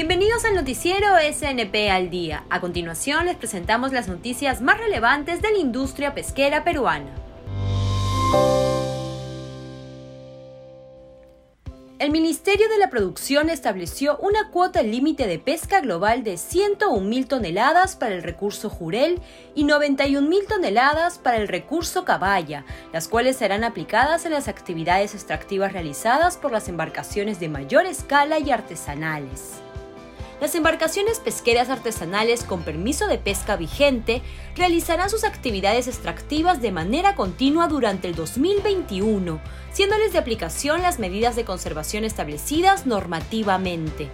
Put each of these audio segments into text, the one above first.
al noticiero SNP al día. A continuación les presentamos las noticias más relevantes de la industria pesquera peruana. El Ministerio de la Producción estableció una cuota límite de pesca global de 101.000 toneladas para el recurso jurel y 91.000 toneladas para el recurso caballa, las cuales serán aplicadas en las actividades extractivas realizadas por las embarcaciones de mayor escala y artesanales. Las embarcaciones pesqueras artesanales con permiso de pesca vigente realizarán sus actividades extractivas de manera continua durante el 2021, siéndoles de aplicación las medidas de conservación establecidas normativamente.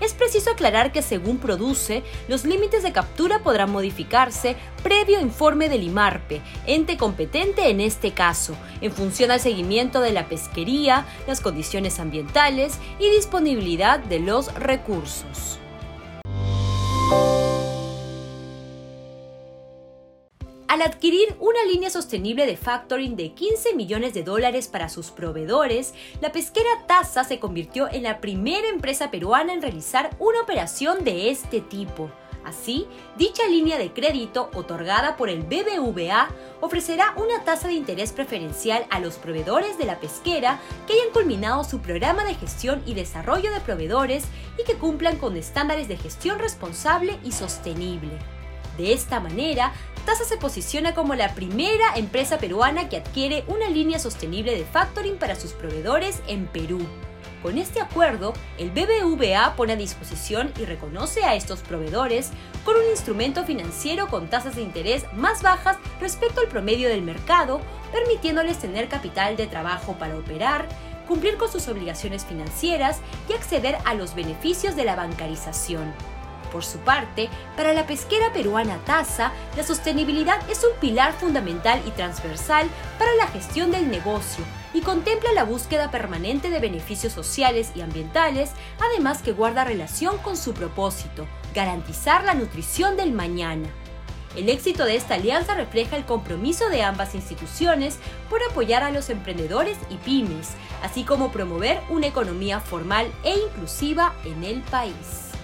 Es preciso aclarar que según produce, los límites de captura podrán modificarse previo informe del IMARPE, ente competente en este caso, en función al seguimiento de la pesquería, las condiciones ambientales y disponibilidad de los recursos. Al adquirir una línea sostenible de factoring de 15 millones de dólares para sus proveedores, la pesquera Taza se convirtió en la primera empresa peruana en realizar una operación de este tipo. Así, dicha línea de crédito otorgada por el BBVA ofrecerá una tasa de interés preferencial a los proveedores de la pesquera que hayan culminado su programa de gestión y desarrollo de proveedores y que cumplan con estándares de gestión responsable y sostenible. De esta manera, TASA se posiciona como la primera empresa peruana que adquiere una línea sostenible de factoring para sus proveedores en Perú. Con este acuerdo, el BBVA pone a disposición y reconoce a estos proveedores con un instrumento financiero con tasas de interés más bajas respecto al promedio del mercado, permitiéndoles tener capital de trabajo para operar, cumplir con sus obligaciones financieras y acceder a los beneficios de la bancarización. Por su parte, para la pesquera peruana TASA, la sostenibilidad es un pilar fundamental y transversal para la gestión del negocio y contempla la búsqueda permanente de beneficios sociales y ambientales, además que guarda relación con su propósito, garantizar la nutrición del mañana. El éxito de esta alianza refleja el compromiso de ambas instituciones por apoyar a los emprendedores y pymes, así como promover una economía formal e inclusiva en el país.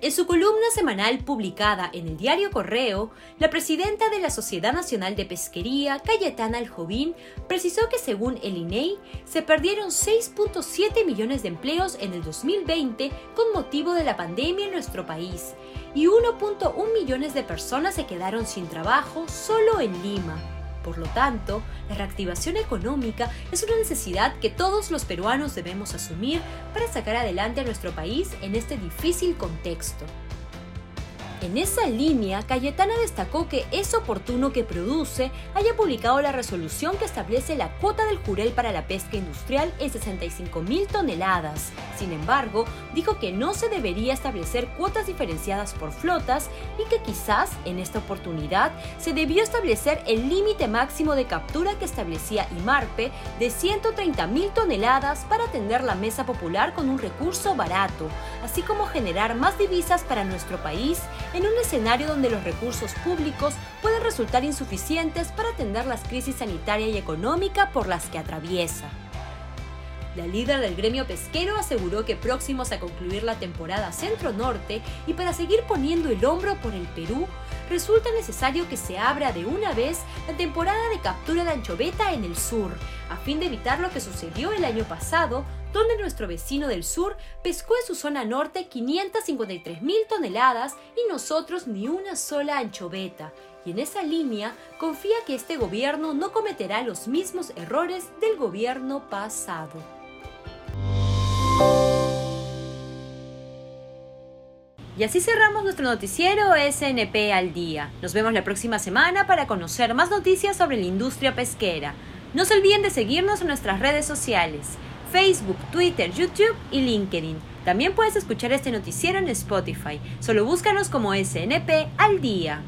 En su columna semanal publicada en el diario Correo, la presidenta de la Sociedad Nacional de Pesquería, Cayetana Aljovín, precisó que según el INEI se perdieron 6.7 millones de empleos en el 2020 con motivo de la pandemia en nuestro país y 1.1 millones de personas se quedaron sin trabajo solo en Lima. Por lo tanto, la reactivación económica es una necesidad que todos los peruanos debemos asumir para sacar adelante a nuestro país en este difícil contexto. En esa línea, Cayetana destacó que es oportuno que Produce haya publicado la resolución que establece la cuota del jurel para la pesca industrial en 65.000 toneladas. Sin embargo, dijo que no se debería establecer cuotas diferenciadas por flotas y que quizás en esta oportunidad se debió establecer el límite máximo de captura que establecía IMARPE de 130.000 toneladas para atender la mesa popular con un recurso barato, así como generar más divisas para nuestro país en un escenario donde los recursos públicos pueden resultar insuficientes para atender las crisis sanitaria y económica por las que atraviesa. La líder del gremio pesquero aseguró que próximos a concluir la temporada centro-norte y para seguir poniendo el hombro por el Perú, resulta necesario que se abra de una vez la temporada de captura de anchoveta en el sur, a fin de evitar lo que sucedió el año pasado, donde nuestro vecino del sur pescó en su zona norte 553 mil toneladas y nosotros ni una sola anchoveta. Y en esa línea confía que este gobierno no cometerá los mismos errores del gobierno pasado. Y así cerramos nuestro noticiero SNP al día. Nos vemos la próxima semana para conocer más noticias sobre la industria pesquera. No se olviden de seguirnos en nuestras redes sociales, Facebook, Twitter, YouTube y LinkedIn. También puedes escuchar este noticiero en Spotify. Solo búscanos como SNP al día.